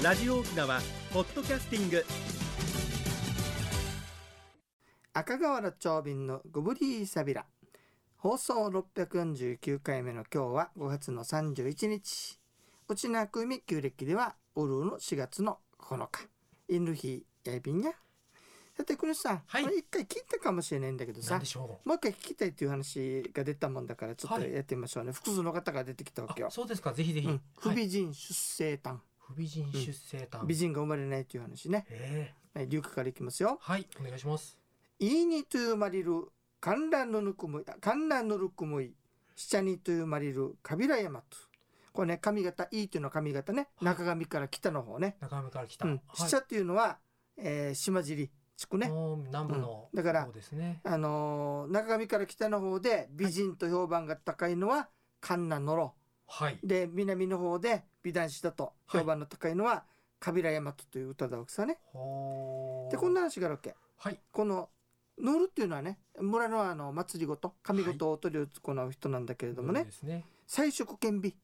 ラジオ沖縄ポッドキャスティング。赤瓦長瓶のゴブリーサビラ放送649回目の今日は5月の31日。内縄組旧暦ではウルーの4月の9日。犬日やびんや。さて国さん、はい。これ一回聞いたかもしれないんだけどさもう一回聞きたいっていう話が出たもんだからちょっとはい。やってみましょうね、複数の方が出てきたわけよそうですか。ぜひぜひ、うん、不はい。美人出生誕、不美人出生誕、美人が生まれないという話ね、ええ。はい、流歌からいきますよ。はいお願いします。いいにというまりる観覧のぬくむい観覧のぬくむい下にというまりるカビラ山とこれね髪型いいというのは髪型ね。はい。中上から北の方ね、中上から来た、うん、はい。下っていうのは、えー島尻地区ね。南部の、うん。だからそうですね。あのー中上から北の方で美人と評判が高いのは観南のろはい。で南の方で美男子だと評判の高いのはカビラ山とという歌だわけさね。でこんな話があるわけ。はい。このヌールっていうのはね村のあの祭りごと神ごとを取りを行う人なんだけれどもね、そうですね。彩色兼備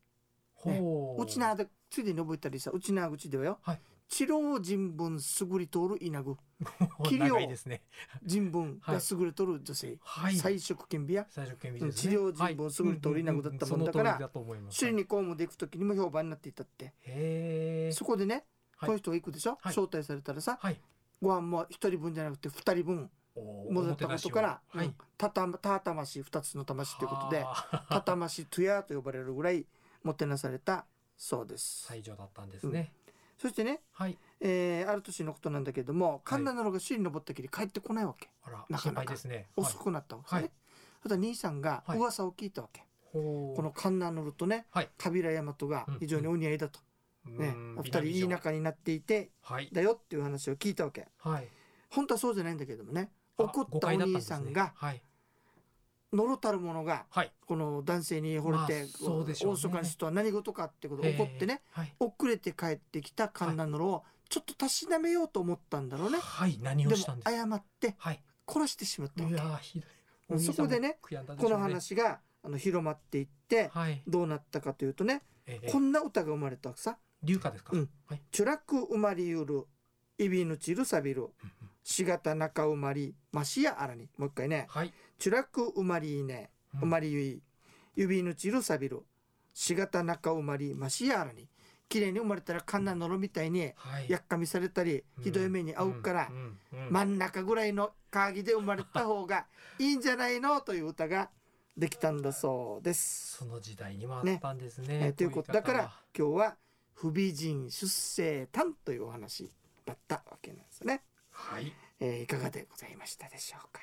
ほう。ちなでついでに覚えたりさうちな口ではよ、はい治療人文優り通る稲具。切器量長いですね。人文が優れとる女性、はい。彩色兼備や最初顕微ですね。治療人文優れ通る稲具だったもんだから首里に公務で行く時にも評判になっていたって、そこでね、はい。この人が行くでしょ、はい。招待されたらさはい。ご飯も一人分じゃなくて二人分戻ったことからおもてなしを。はい。うんたたた魂二つの魂ということではたたましトゥヤと呼ばれるぐらいもてなされたそうです。最上だったんですね、そしてね、はい。えーある年のことなんだけれども神田のろが首里に登ったきり帰ってこないわけ。あらなかなか。ね。遅くなったわけですね。はい。そしたら兄さんがはい。噂を聞いたわけ、この神田のろとねはい。カビラ大和が非常にお似合いだと、ねうん。二人いい仲になっていてはい。だよっていう話を聞いたわけ。はい。本当はそうじゃないんだけれどもねあ怒ったお兄さんがはいのろたるものがはい。この男性に惚れて、大阪の人は何事かってことで怒ってねはい。遅れて帰ってきた神田のろをちょっとたしなめようと思ったんだろうね。はい。何をしたんですか？誤ってはい。殺してしまったわい。けそこでねこの話があの広まっていってはい。どうなったかというとねええ。こんな歌が生まれたわけさ。流歌ですか？うん。はい「チュラク生まりゆるいびぬちるさびるしがた中生まりましやあらに」もう一回ね。はい「チュラク生まりいね。うまりゆい。指ぬちるさびるしがた中生まりましやあらに」綺麗に生まれたらカンナのろみたいにはい。やっかみされたりひどい目に遭うから真ん中ぐらいの鍵で生まれた方がいいんじゃないの？という歌ができたんだそうです。その時代にもあったんですねえーということ。だからこ今日は不美人出生誕というお話だったわけなんですね。はい。えーいかがでございましたでしょうか？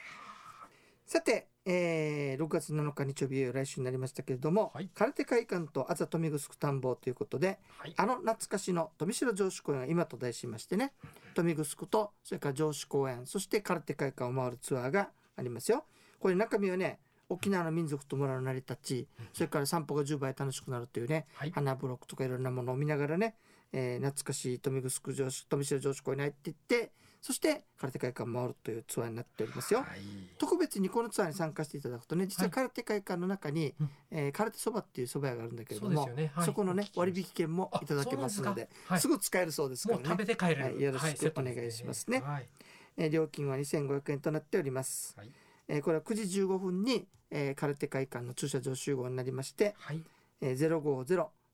さて、えー6月7日日曜日来週になりましたけれども、はい。空手会館とあざとみぐすく探訪ということではい。あの懐かしの富城城址公園が今と題しましてね富城とそれから城址公園そして空手会館を回るツアーがありますよ。これ中身はね沖縄の民族と村の成り立ちそれから散歩が10倍楽しくなるというねはい。花ブロックとかいろんなものを見ながらね、えー懐かしい富城城址富城城址公園に入っていってそして空手会館を回るというツアーになっておりますよ。はい。特別にこのツアーに参加していただくとね実ははい。空手会館の中に、うん。えー空手そばっていうそば屋があるんだけれどもすよね。はい。そこのね割引券もいただけますのであすぐ使えるそうですからね、食べて帰れる、はいよろしくお願いしますね。はい。えー料金は2500円となっております、はい。えーこれは9時15分に、えー空手会館の駐車場集合になりまして、はい。えー、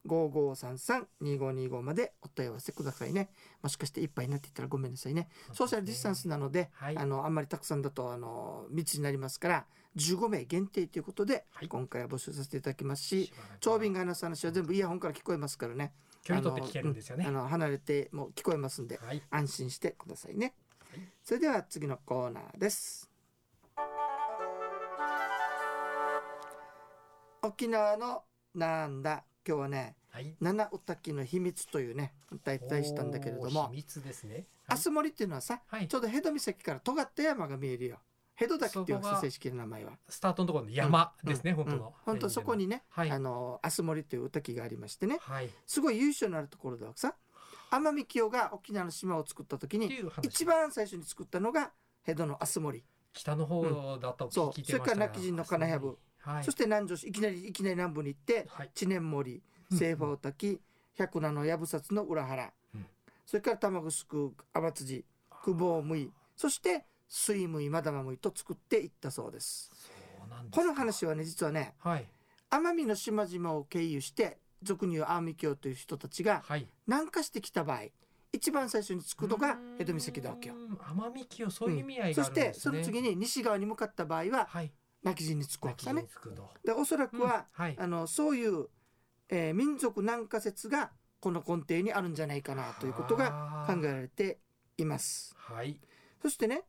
050-5533-2525までお問い合わせくださいね。もしかしていっぱいになっていたらごめんなさいね。ソーシャルディスタンスなので、はい。あのあんまりたくさんだとあの密になりますから15名限定ということで、はい。今回は募集させていただきますし長瓶が話す話は全部イヤホンから聞こえますからね。距離取って聞けるんですよね。あの,うん、あの離れても聞こえますんではい。安心してくださいね、はい。それでは次のコーナーです。沖縄のなんだ？今日はねはい。七お滝の秘密というね大体したんだけれども。秘密ですね。アスモリっていうのはさ、はい。ちょうどヘド岬から尖った山が見えるよ。ヘド滝っていう正式な名前は。スタートのところの山ですね、うん。うん本当の、本当そこにね、はい。あのアスモリというお滝がありましてね。はい。すごい由緒のあるところだわけさ奄美清が沖縄の島を作った時に一番最初に作ったのがヘドのアスモリ、北の方だとそう聞いてましたそれから泣き人の金藪はい。そして南城市いきなりいきなり南部に行ってはい。知念森うん清法滝百名の藪札の裏原、うん。それから卵すくう甘辻久保むいそして水むいまだまむいと作っていったそうです。そうなんですか。この話はね実はねはい。奄美の島々を経由して俗に言う奄美教という人たちがはい。南下してきた場合一番最初に作るのが江戸岬だわけよう。ーん奄美清そういう意味合いそしてがあるんですね。その次に西側に向かった場合ははい。泣き陣に着くわけさね。でおそらくは、うん。はい。あのそういう、えー民族南下説がこの根底にあるんじゃないかなということが考えられています。はい。そしてね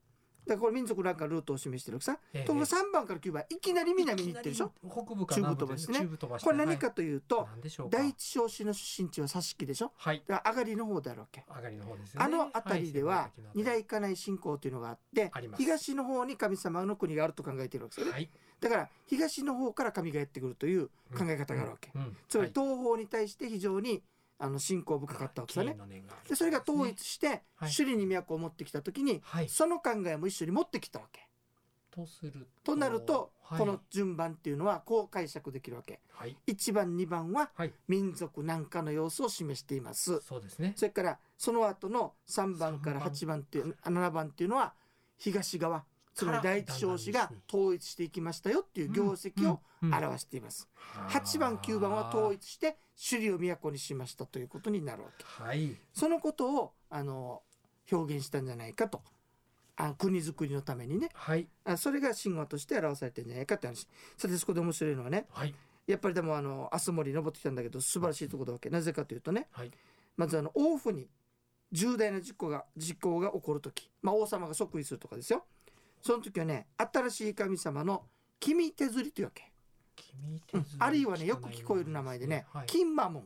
だからこれ民族南下ルートを示してるさ、ええとも3番から9番いきなり南に行ってるでしょ。北部か中部飛ばしてね。これ何かというと、はい第一少子の出身地は佐敷でしょ。はい。だから上がりの方であるわけ、上がりの方ですよね。あの辺りでははい二大家内信仰というのがあって東の方に神様の国があると考えているわけですよね、はい。だから東の方から神がやってくるという考え方があるわけ、うんうん。つまりはい。東方に対して非常にあの信仰深かったわけですよね。でそれが統一してはい。首里に都を持ってきた時にはい。その考えも一緒に持ってきたわけ。とすると。なるとはい。この順番っていうのはこう解釈できるわけ。はい。1番2番ははい。民族南下の様子を示しています。そうですね。それからその後の3番から8番っていう7番っていうのは東側つまり第一少子が統一していきましたよっていう業績を表しています。8番9番は統一して首里を都にしましたということになるわけ。はい。そのことをあの表現したんじゃないかと。あ国づくりのためにね。はい。あそれが神話として表されてるんじゃないかって話。さてそこで面白いのはねはい。やっぱりでもあの明日森登ってきたんだけど素晴らしいところだわけ。なぜかというとねはい。まずあの王府に重大な事故が事故が起こる時、まあ、王様が即位するとかですよその時はね新しい神様の君手釣りというわけ、君うん。あるいはねよく聞こえる名前でね、はい。金馬門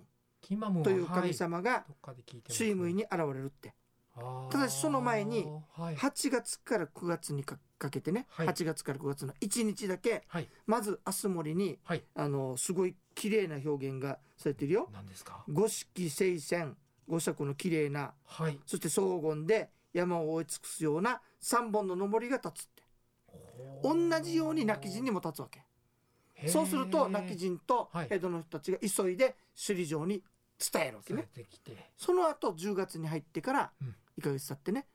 という神様がどっかで聞いてます水務に現れるって。あー。ただしその前にはい。8月から9月にかかけてね、はい。8月から9月の1日だけはい。まず明日森にはい。あのすごい綺麗な表現がされてるよ。何ですか？五色聖戦五色の綺麗なはい。そして荘厳で山を覆い尽くすような3本の登りが立つって。同じように泣き陣にも立つわけ。そうすると泣き陣とはい。江戸の人たちが急いで首里城に伝えるわけ伝ねその後10月に入ってからうん。1ヶ月経ってね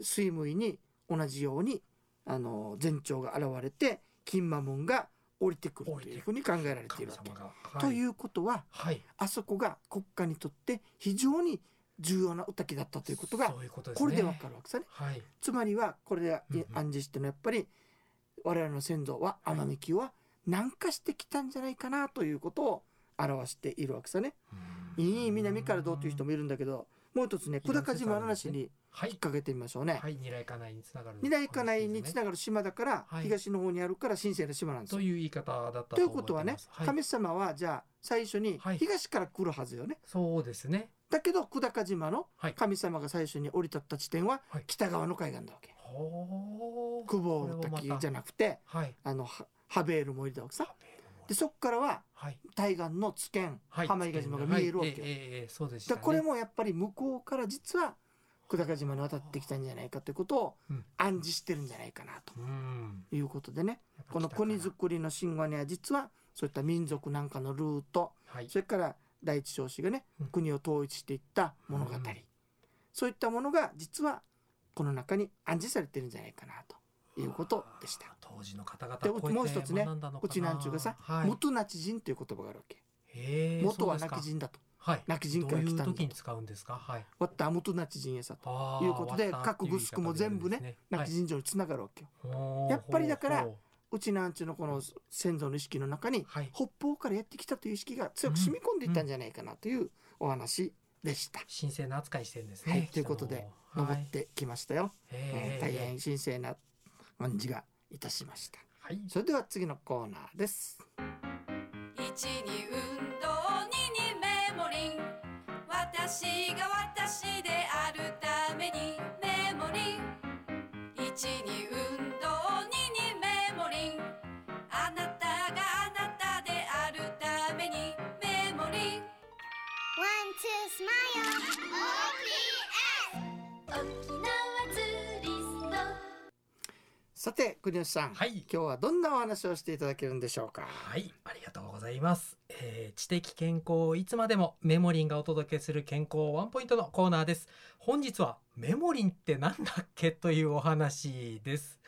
水務に同じようにあの前兆が現れて金馬門が降りてくるというふうに考えられてい神るわけ。様。が。といううことははい。あそこが国家にとって非常に重要な歌木だったということがこれでわかるわけですね。はい。つまりはこれで暗示してるのはやっぱり我々の先祖ははい。奄美清は南下してきたんじゃないかなということを表しているわけさね。いい南からどうという人もいるんだけどもう一つね久高島の話にはい引っ掛けてみましょうね。はい。二来家内につながる二大家内につながる島だからはい。東の方にあるから神聖な島なんですよ。という言い方だったということはねはい。神様はじゃあ最初にはい。東から来るはずよね。そうですね。だけど久高島のはい。神様が最初に降り立った地点ははい。北側の海岸だわけ。久保これはまた滝じゃなくてはい。あのハハベールもいるわけさ。でそこからははい。対岸の津堅、はい。浜比嘉島が見えるわけよ。はいええええそうでしたね。これもやっぱり向こうから実は久高島に渡ってきたんじゃないかということをうん。暗示してるんじゃないかなうん。ということでね。この国づくりの神話には実はそういった民族なんかのルートはい。それから第一少子がねうん。国を統一していった物語、うん。そういったものが実はこの中に暗示されてるんじゃないかなということでした。当時の方々でもう一つねうちなんちゅうがさはい。元那智人という言葉があるわけ。元はそうですか。泣き人だと。はい泣き人から来たんだどういう時に使うんですか？はいわった元那智人やさと。いうことで各グスクも全部ね言い方でです泣き人城につながるわけよ。やっぱりだからほうちなんちのこの先祖の意識の中にはい北方からやってきたという意識が強く染み込んでいったんじゃないかなというお話でした。神聖な扱いしてるんですね。はいということで登ってきましたよ。えー大はいへ変神聖な感じがいたしました。はいそれでは次のコーナーです。一に運動私が私であるためにメモリン一に運動二にメモリンあなたがあなたであるためにメモリン One, two, smile. OPS. 沖縄ツーリストさて国吉さん、はい今日はどんなお話をしていただけるんでしょうか？はいありがとうございます。えー知的健康をいつまでもメモリンがお届けする健康ワンポイントのコーナーです。本日はメモリンってなんだっけというお話です。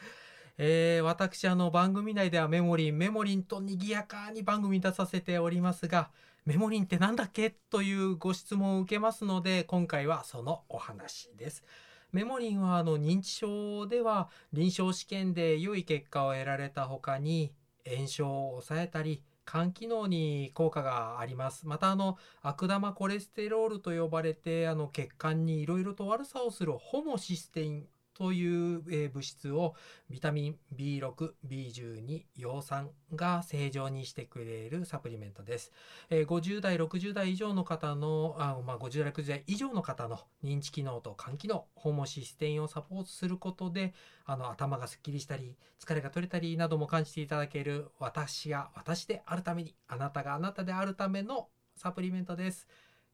えー私あの番組内ではメモリンメモリンと賑やかに番組に出させておりますがメモリンってなんだっけというご質問を受けますので今回はそのお話です。メモリンはあの認知症では臨床試験で良い結果を得られた他に炎症を抑えたり肝機能に効果があります。またあの悪玉コレステロールと呼ばれてあの血管にいろいろと悪さをするホモシステインという、えー物質をビタミン B6、B12、葉酸が正常にしてくれるサプリメントです。えー50代、60代以上の方の、あまあ、50代、60代以上の方の認知機能と肝機能、ホモシステインをサポートすることで、あの頭がすっきりしたり、疲れが取れたりなども感じていただける私が私であるために、あなたがあなたであるためのサプリメントです。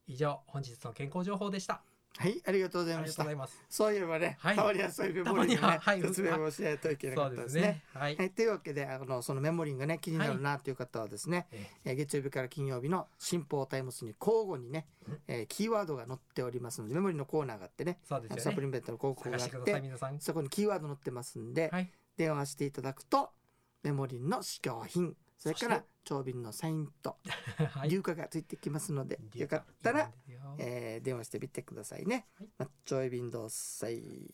以上、本日の健康情報でした。はい、ありがとうございました。そういえばね、はいたまにはそういうメモリーのね、説明をしないといけなかったですすね。ね。はい。はい、というわけであのそのメモリーがね気になるなという方はですね、月曜日から金曜日の新報タイムスに交互にね、えーキーワードが載っておりますのでメモリーのコーナーがあってねそうですよね。サプリメントの広告があって。そこにキーワード載ってますんで、はい。電話していただくとメモリーの試供品それから長瓶のサインと はい。硫化がついてきますので、よかったら、えー電話してみてくださいね。はいマッチョエビンドサイ、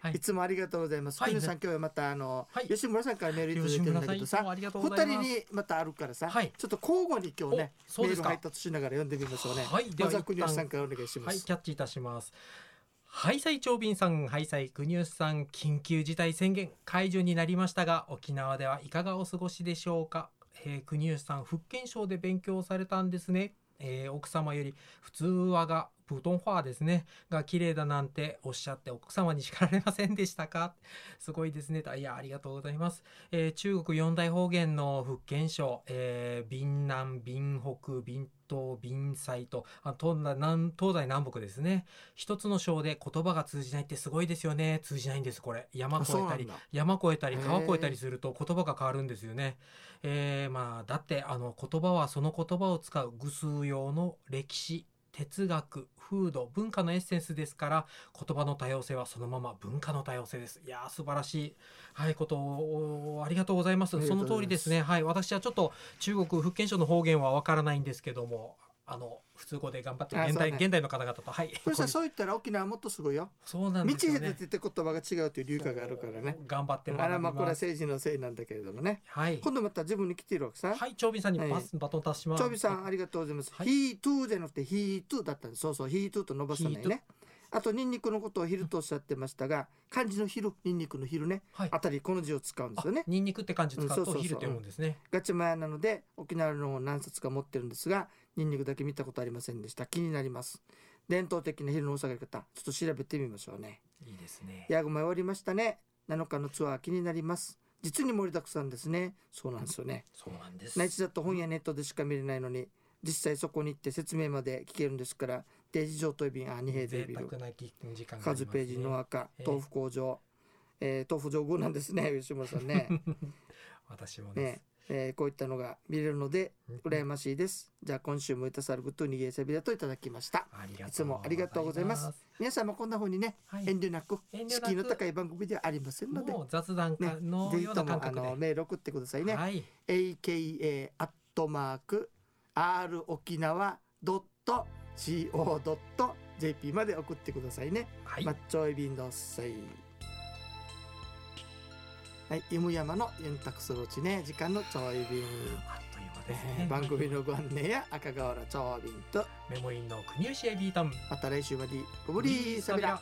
はいい、つもありがとうございます。はいさん今日はまたあの、はい吉村さんからメールいただいてるんだけどさ吉村さんいつも、ありがとう二ございます。人にまたあるからさ、はいちょっと交互に今日ねメール配達しながら読んでみましょうね。はいまずは国吉さん一からお願いしまはい、す。キャッチいたします。ハイサイ長瓶さん、ハイサイ国吉さん、緊急事態宣言解除になりましたが、沖縄ではいかがお過ごしでしょうか？えー国吉さん、福建省で勉強されたんですね。えー奥様より普通話がプトンファーですね。が綺麗だなんておっしゃって奥様に叱られませんでしたか？すごいですね。いやありがとうございます、えー中国四大方言の福建省、えー、闽南闽北闽東闽西とあ東南南東西南北ですね一つの省で言葉が通じないってすごいですよね通じないんですこれ山あ越えたり。山越えたり川越えたりすると言葉が変わるんですよね。えーまあだってあの言葉はその言葉を使う偶数用の歴史哲学風土文化のエッセンスですから言葉の多様性はそのまま文化の多様性です。いやー素晴らしい、はい、ことをありがとうございます。その通りですね。はい、私はちょっと中国福建省の方言はわからないんですけども。あの普通語で頑張って現代,、ね現代の方々とはいこれさそう言ったら沖縄もっとすごいよ。そうなん道ですよねへ出てって言葉が違うという理由があるからね。頑張って学あらまあこれは政治のせいなんだけれどもね。はい今度また自分に来てるわけさ。はい、長瓶さんにパス、バトンタッチします。長尾さんありがとうございます。はい he too じゃなくて he too だったんです。そうそう、he too と伸ばさないね。あとニンニクのことを昼とおっしゃってましたが、漢字の昼、ニンニクの昼ね、はい。あたりこの字を使うんですよね。ニンニクって漢字使ううんそうそうそうと昼って読むんですね。ガチマヤなので沖縄の何冊か持ってるんですが、ニンニクだけ見たことありませんでした。気になります。伝統的な昼のお下がり方、ちょっと調べてみましょうね。いいですね。ヤグマ終わりましたね。7日のツアー気になります。実に盛りだくさんですね。そうなんですよね。そうなんです。内地だと本やネットでしか見れないのに実際そこに行って説明まで聞けるんですからデジ上等便あ二平デ贅ビルね数ページの赤ええ豆腐工場、えー豆腐上宮なんですね吉村さんね 私もねえーこういったのが見れるのでうん羨ましいですじゃあ今週もいたさるグッドにげさびだといただきましたいつもありがとうございます。皆さんもこんな風にね、はい。遠慮なく敷居の高い番組ではありませんので雑談ねかのようぜひともあ。のメール送ってくださいね、はい。aka アットマーク r 沖縄ドット co ドット jp まで送ってくださいね。はい。マッチョイビンドッサイ。はい、イムヤマのユンタクスロチね、時間のちょい便。あっという間ですえね。ー番組のご案内や赤瓦ちょい便と、メモリンの国吉エビータン。また来週までごぶりーさびら。ら。